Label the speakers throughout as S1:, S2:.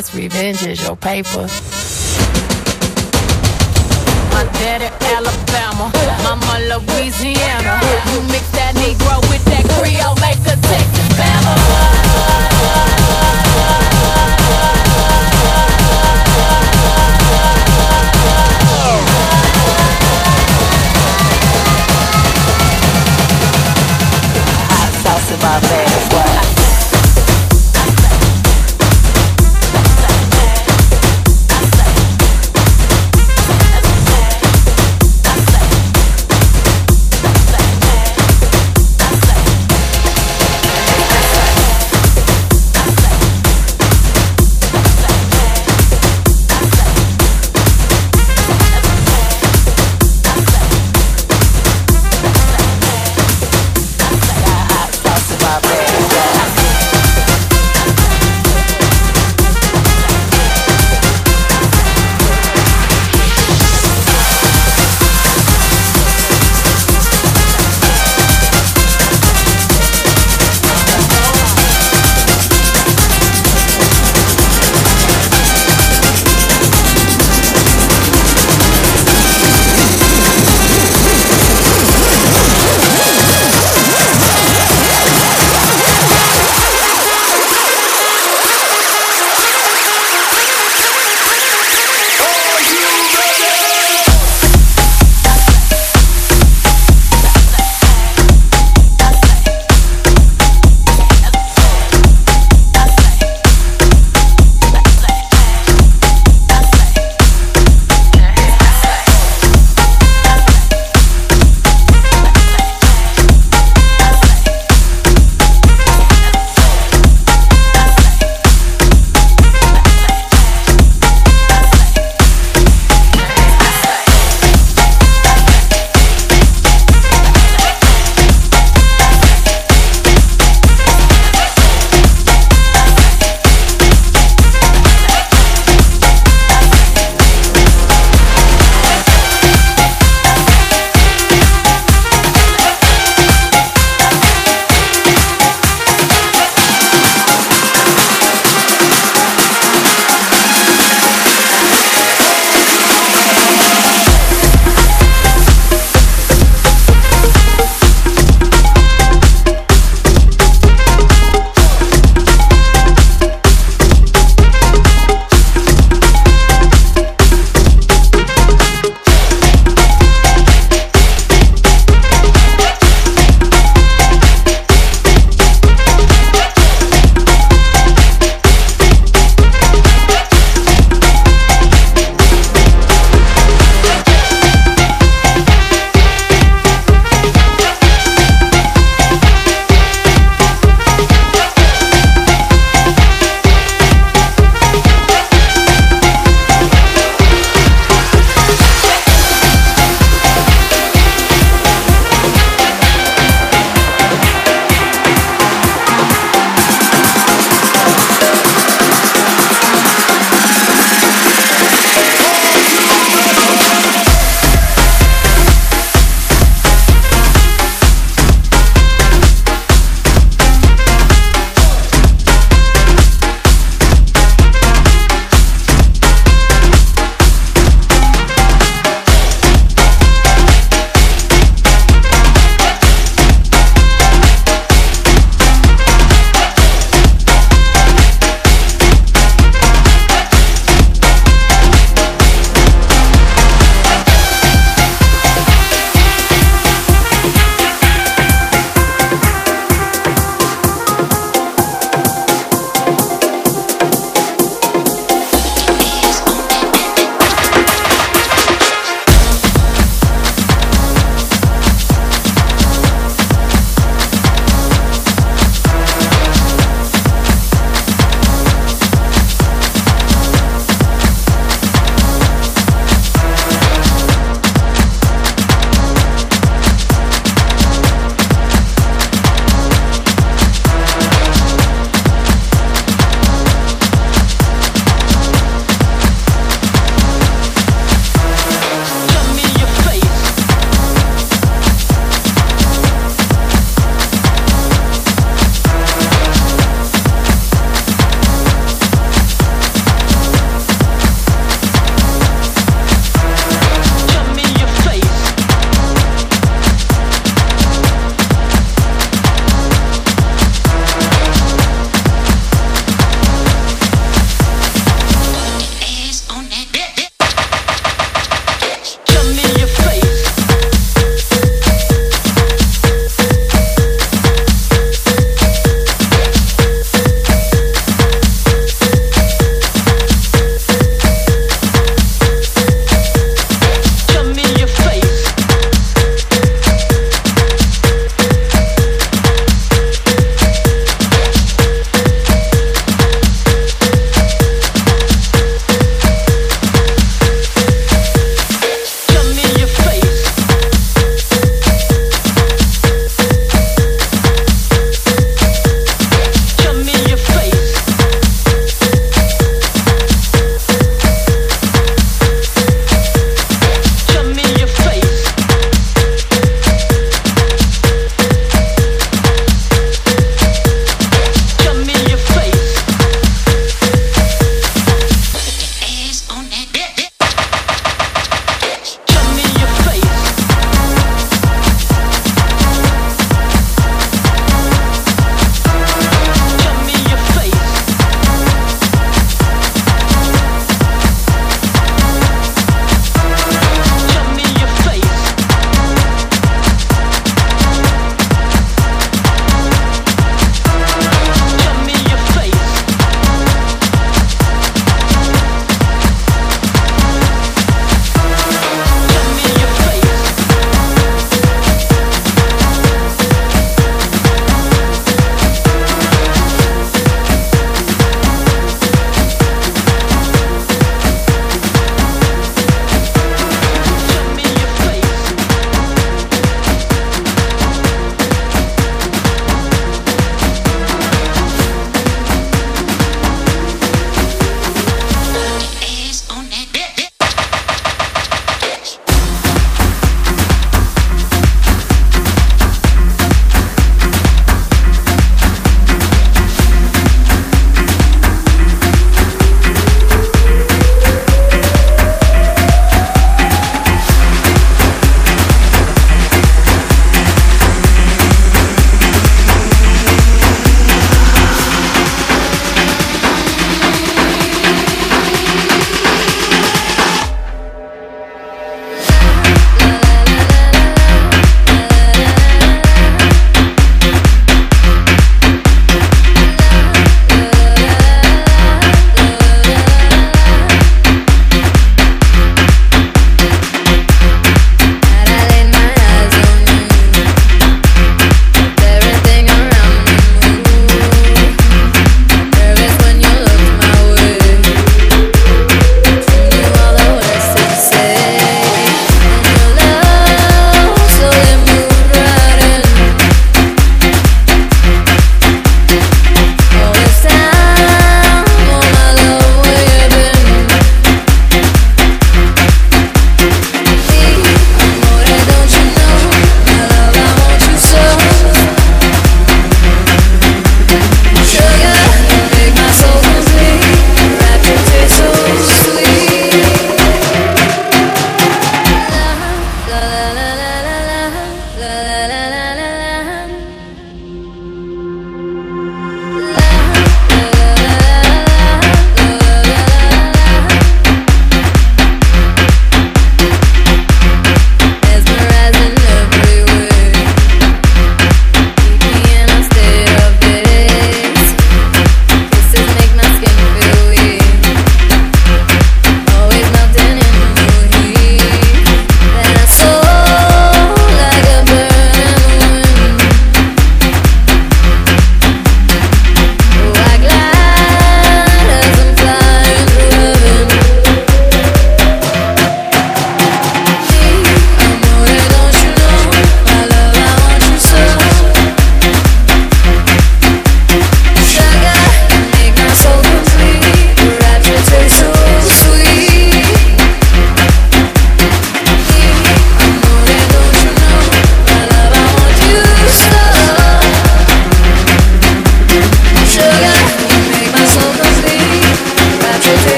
S1: best revenge is your paper.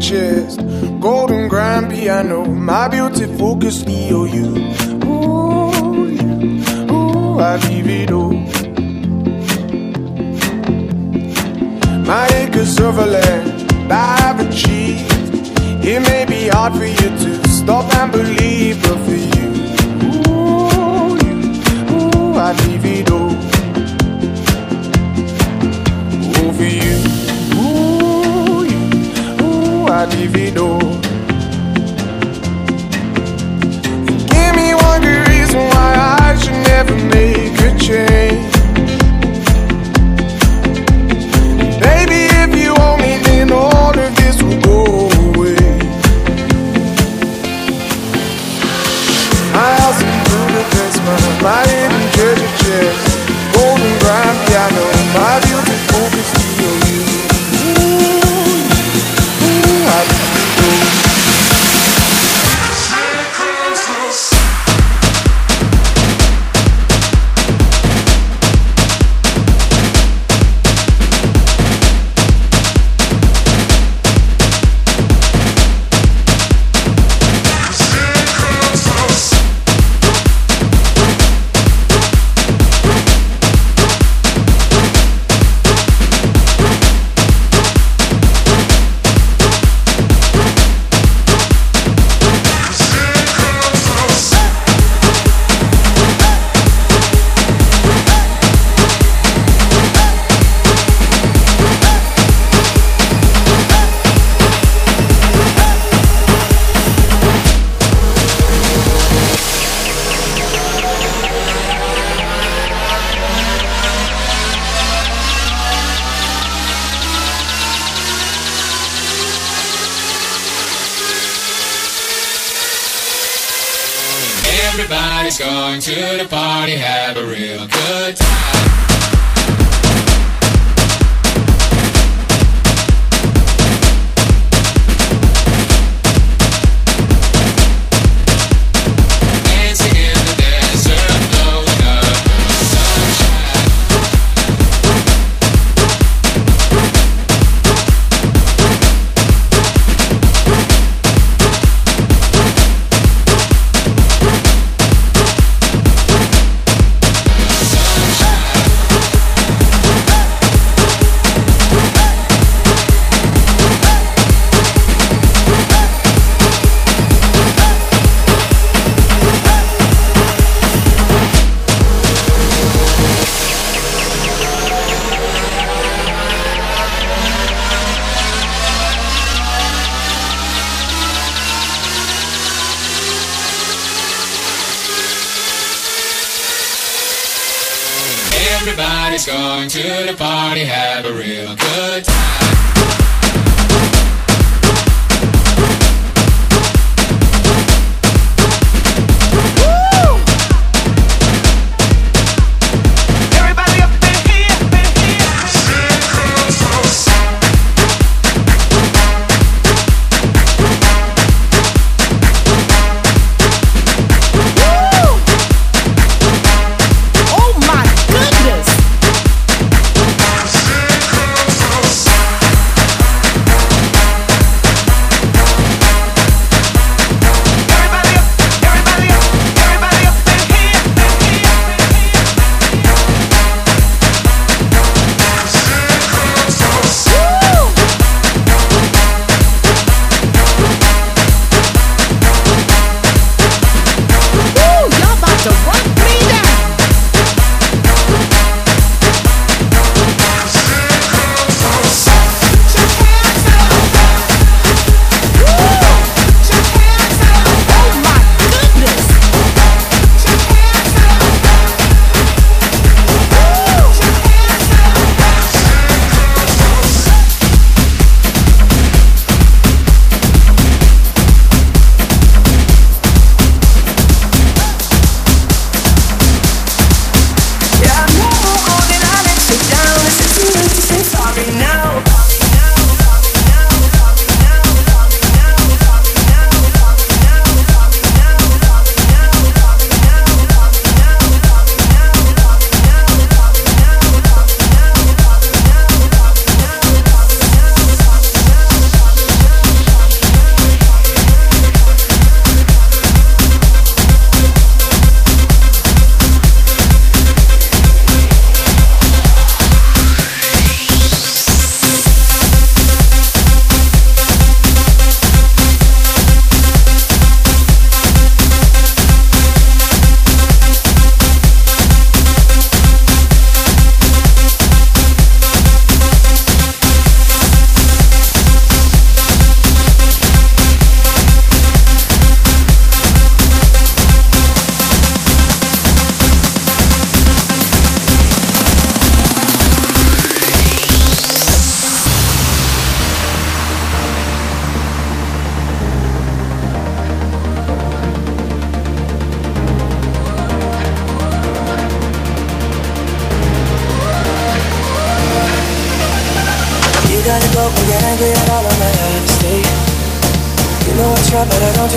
S2: Hidden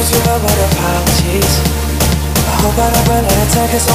S2: cause you're a better politics. I
S3: hope I don't run out of time cause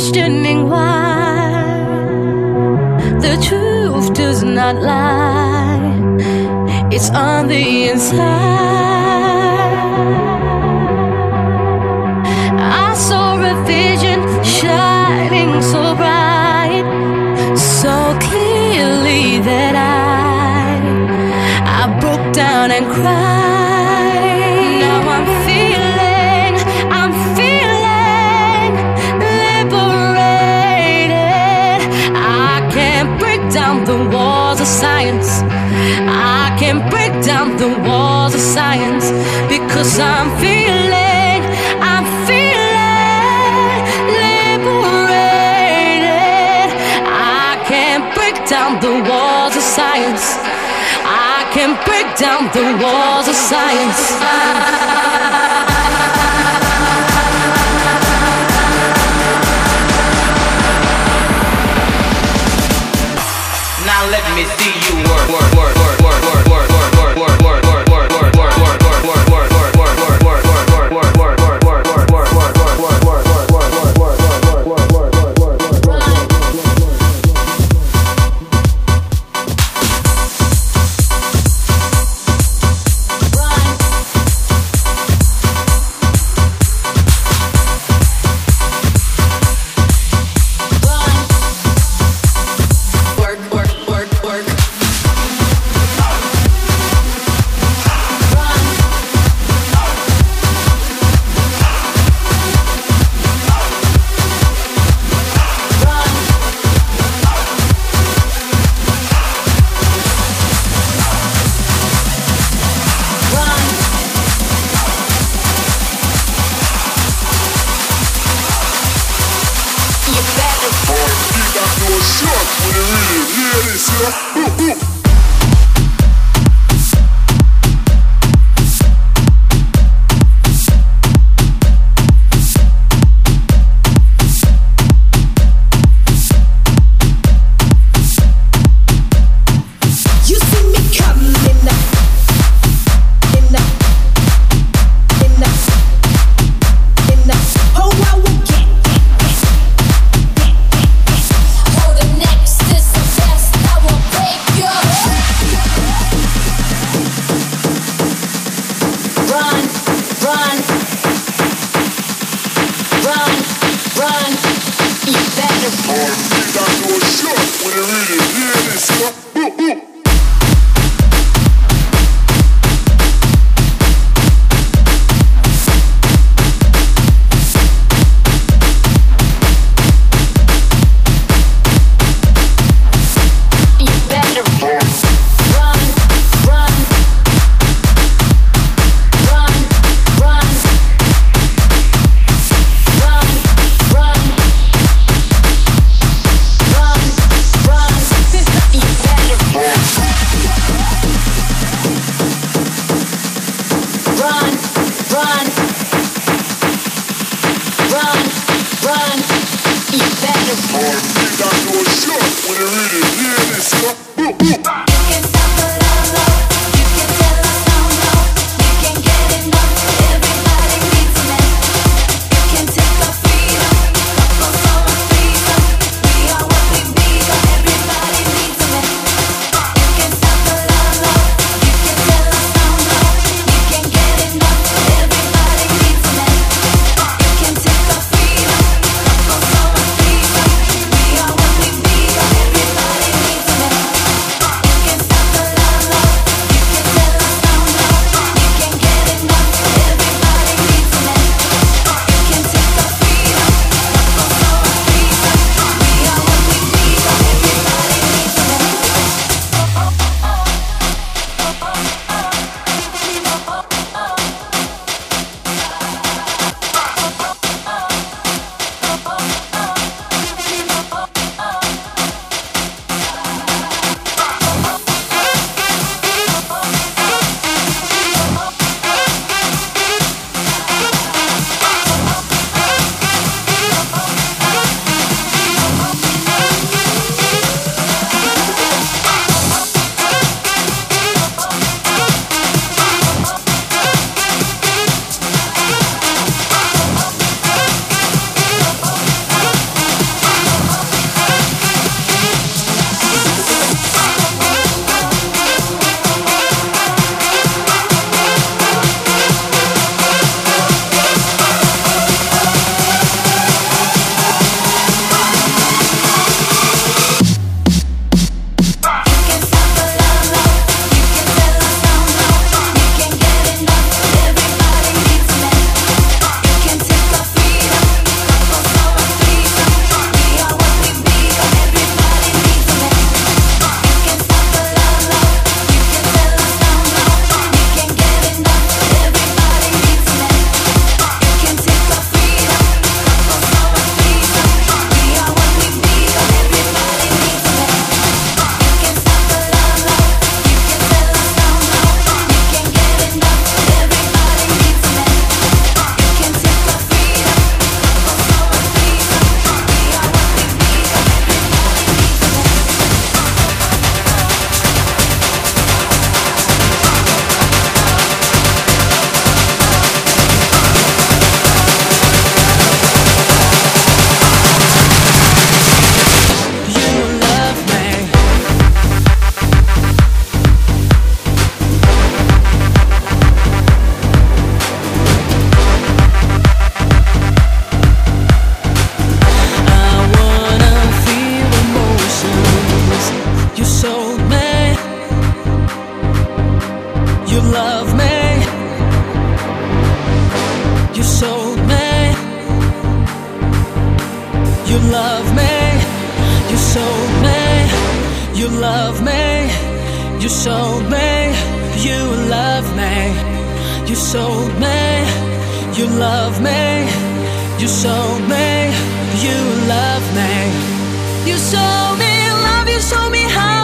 S1: questioning why the truth does not lie, it's on the inside. science because I'm feeling, I'm feeling liberated. I can break down the walls of science. I can break down the walls of science.
S3: Love me. You
S4: showed me love, you showed me how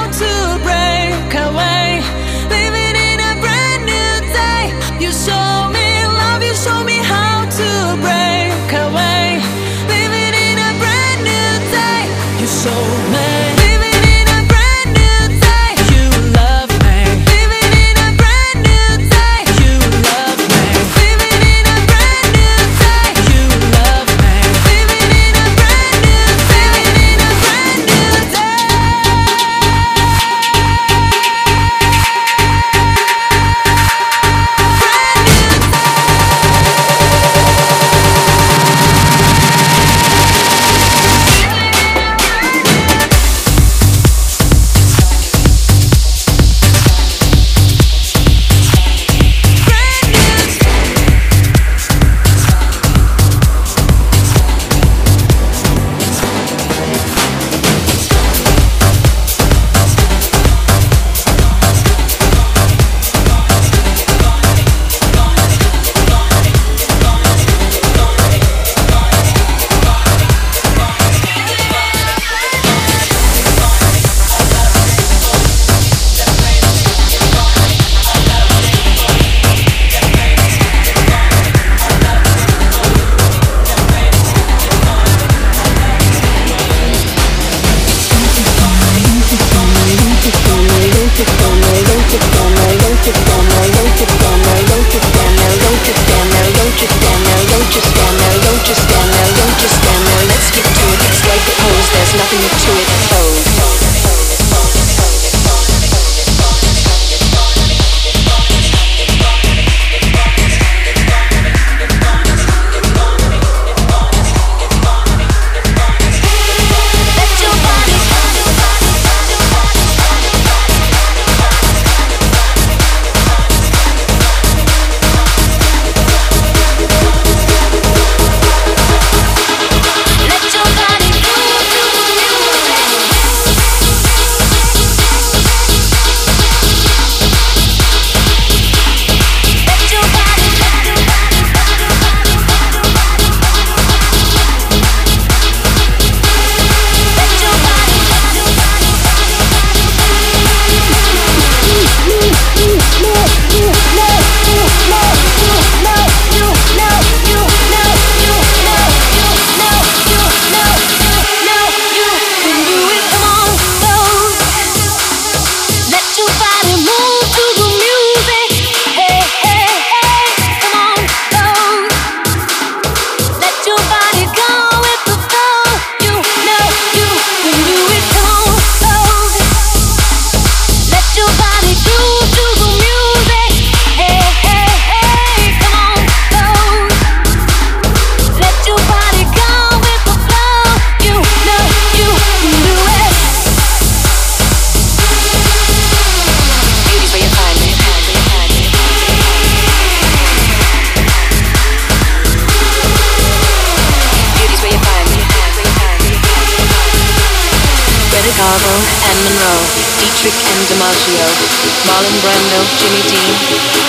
S5: Jimmy Dean,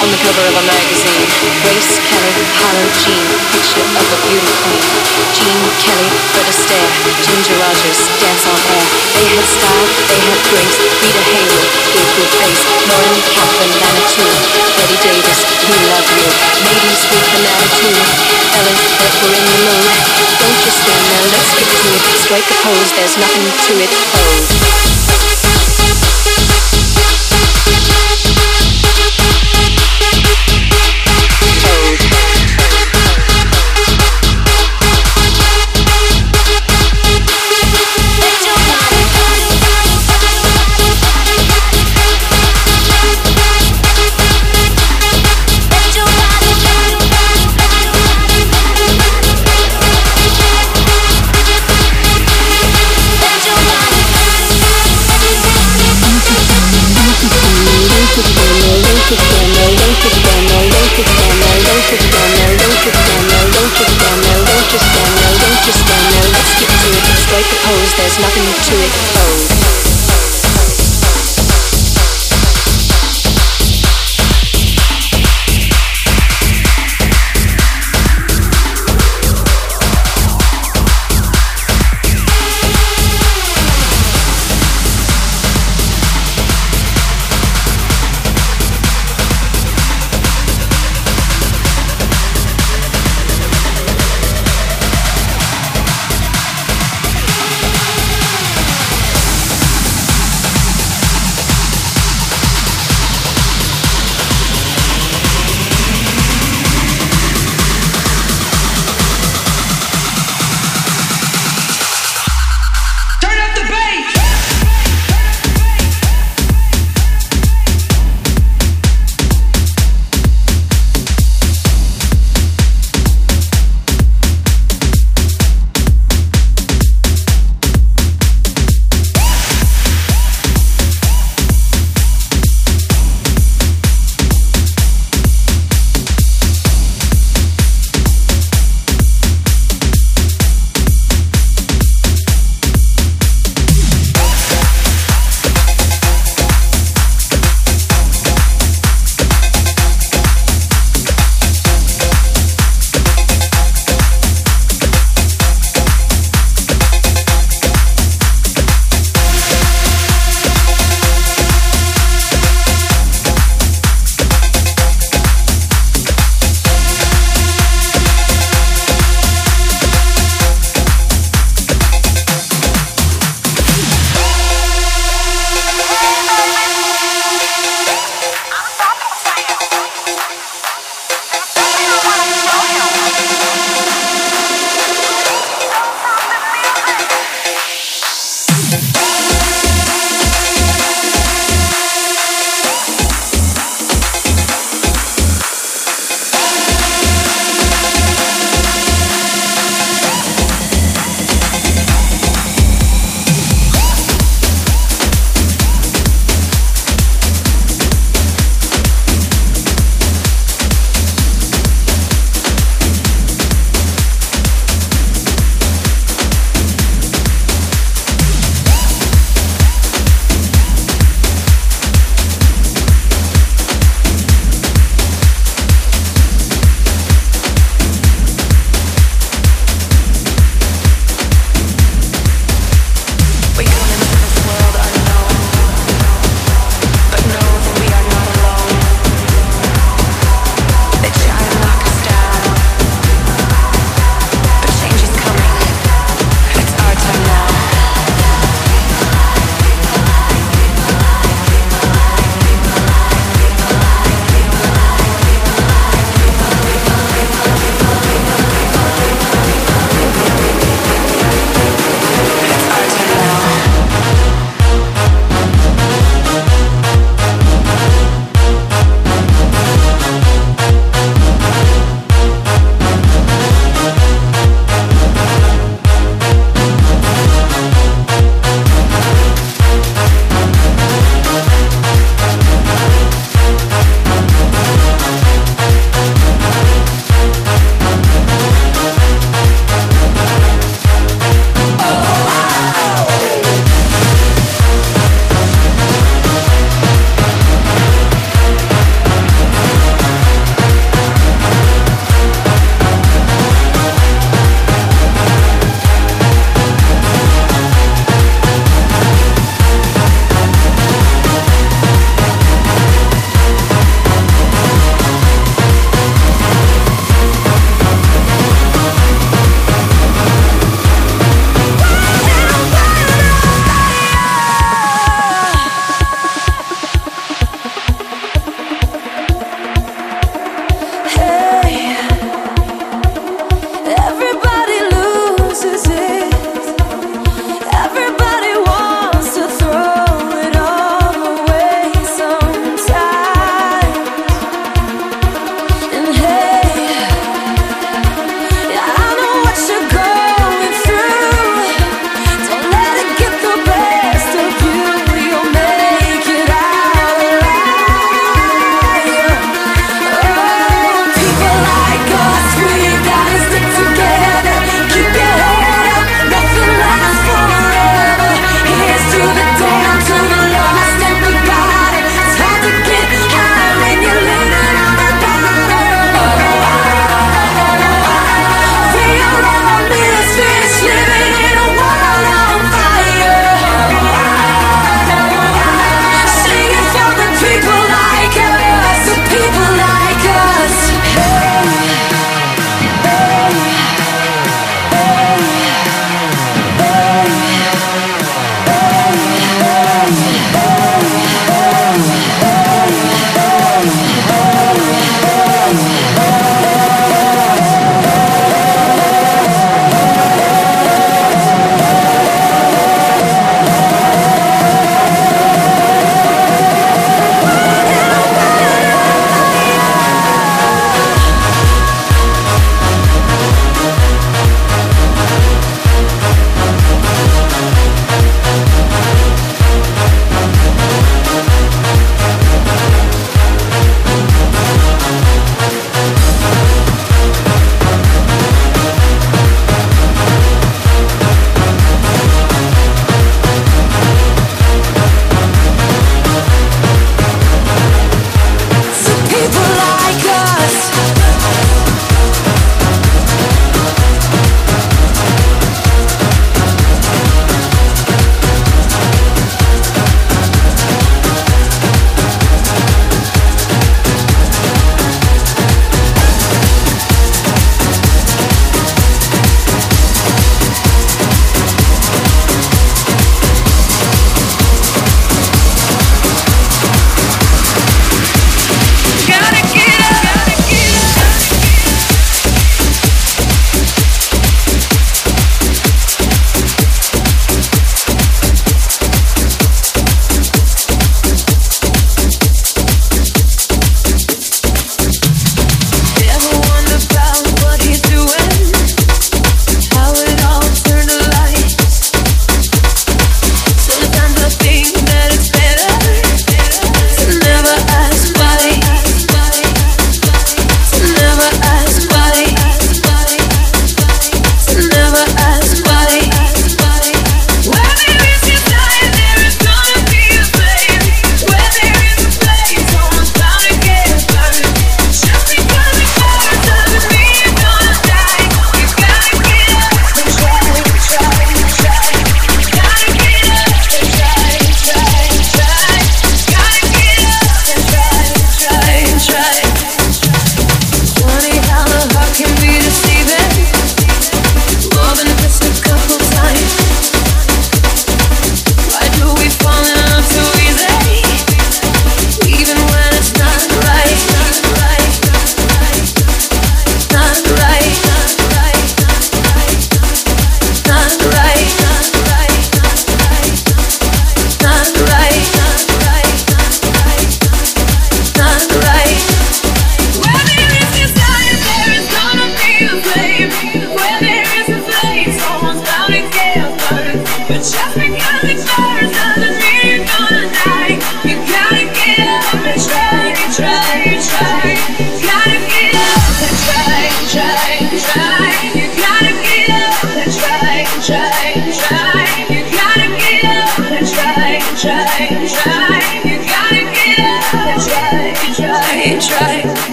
S5: on the cover of a magazine. Grace Kelly, Harlow Jean, picture of a beauty queen. Jean Kelly, Fred Astaire, Ginger Rogers, Dance on Air. They had style, they had grace. Rita Hayworth, Good Good Face, Lauren Catherine Manitou, Betty Davis, We Love You, ladies with an attitude, fellas were in the mood. Don't just stand there, let's get to it. Strike a pose, there's nothing to it. Pose. There's nothing to it.